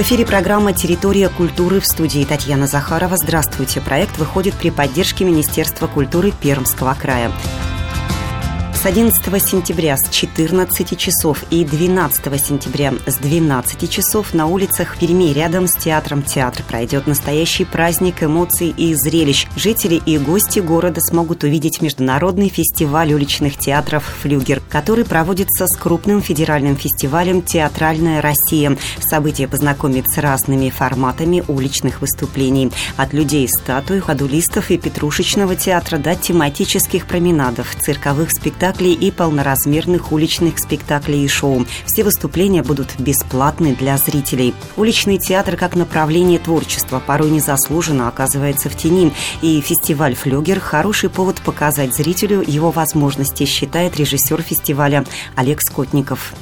В эфире программа «Территория культуры» в студии Татьяна Захарова. Здравствуйте. Проект выходит при поддержке Министерства культуры Пермского края. С 11 сентября с 14 часов и 12 сентября с 12 часов на улицах Перми рядом с театром «Театр» пройдет настоящий праздник эмоций и зрелищ. Жители и гости города смогут увидеть международный фестиваль уличных театров «Флюгер», который проводится с крупным федеральным фестивалем «Театральная Россия». Событие познакомит с разными форматами уличных выступлений. От людей статуй, ходулистов и петрушечного театра до тематических променадов, цирковых спектаклей спектаклей и полноразмерных уличных спектаклей и шоу. Все выступления будут бесплатны для зрителей. Уличный театр как направление творчества порой незаслуженно оказывается в тени, и фестиваль «Флюгер» – хороший повод показать зрителю его возможности, считает режиссер фестиваля Олег Скотников.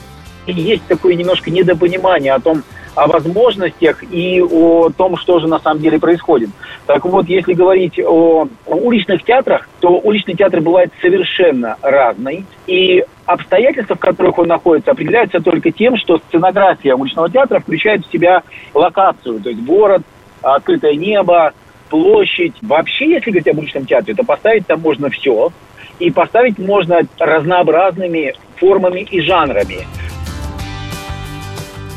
Есть такое немножко недопонимание о том, о возможностях и о том, что же на самом деле происходит. Так вот, если говорить о, уличных театрах, то уличный театр бывает совершенно разный. И обстоятельства, в которых он находится, определяются только тем, что сценография уличного театра включает в себя локацию, то есть город, открытое небо, площадь. Вообще, если говорить об уличном театре, то поставить там можно все. И поставить можно разнообразными формами и жанрами.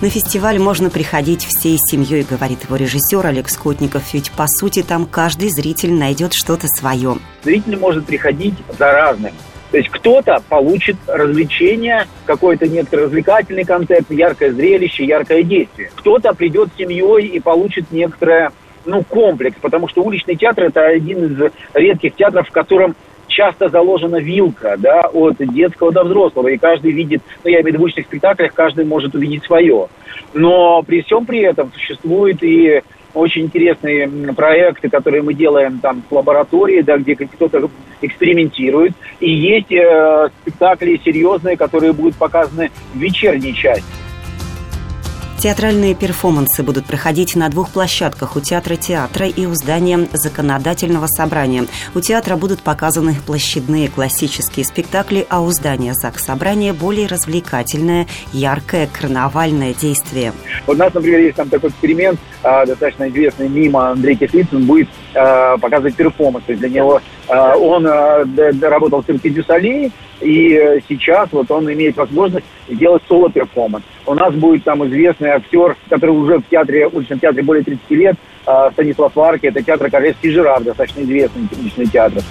На фестиваль можно приходить всей семьей, говорит его режиссер Олег Скотников, ведь по сути там каждый зритель найдет что-то свое. Зритель может приходить за разным. То есть кто-то получит развлечение, какой-то некоторый развлекательный концепт, яркое зрелище, яркое действие. Кто-то придет с семьей и получит некоторое ну, комплекс, потому что уличный театр – это один из редких театров, в котором часто заложена вилка, да, от детского до взрослого, и каждый видит, ну, я имею в виду в уличных спектаклях, каждый может увидеть свое. Но при всем при этом существует и очень интересные проекты, которые мы делаем там в лаборатории, да, где кто-то экспериментирует. И есть э, спектакли серьезные, которые будут показаны в вечерней части. Театральные перформансы будут проходить на двух площадках у театра театра и у здания законодательного собрания. У театра будут показаны площадные классические спектакли, а у здания Заксобрания более развлекательное, яркое карнавальное действие. У нас, например, есть там такой эксперимент, а, достаточно известный мим Андрей Кислицын будет а, показывать перформансы. Для него а, он работал в цирке Дю Солей, и сейчас вот он имеет возможность сделать соло-перформанс. У нас будет там известный актер, который уже в театре, в уличном театре более 30 лет, Станислав Варки, это театр «Королевский жираф», достаточно известный уличный театр.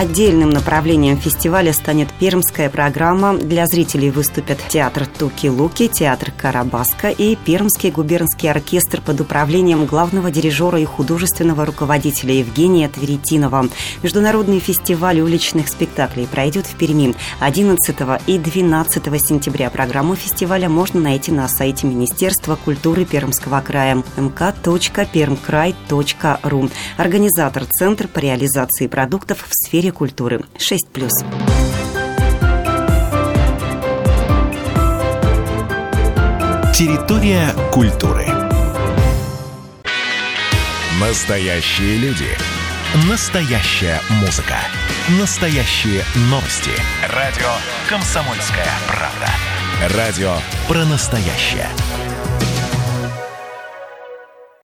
Отдельным направлением фестиваля станет пермская программа. Для зрителей выступят театр Туки-Луки, театр Карабаска и Пермский губернский оркестр под управлением главного дирижера и художественного руководителя Евгения Тверетинова. Международный фестиваль уличных спектаклей пройдет в Перми 11 и 12 сентября. Программу фестиваля можно найти на сайте Министерства культуры Пермского края mk.permkrай.ru. Организатор Центр по реализации продуктов в сфере сфере культуры. 6+. Территория культуры. Настоящие люди. Настоящая музыка. Настоящие новости. Радио «Комсомольская правда». Радио про настоящее.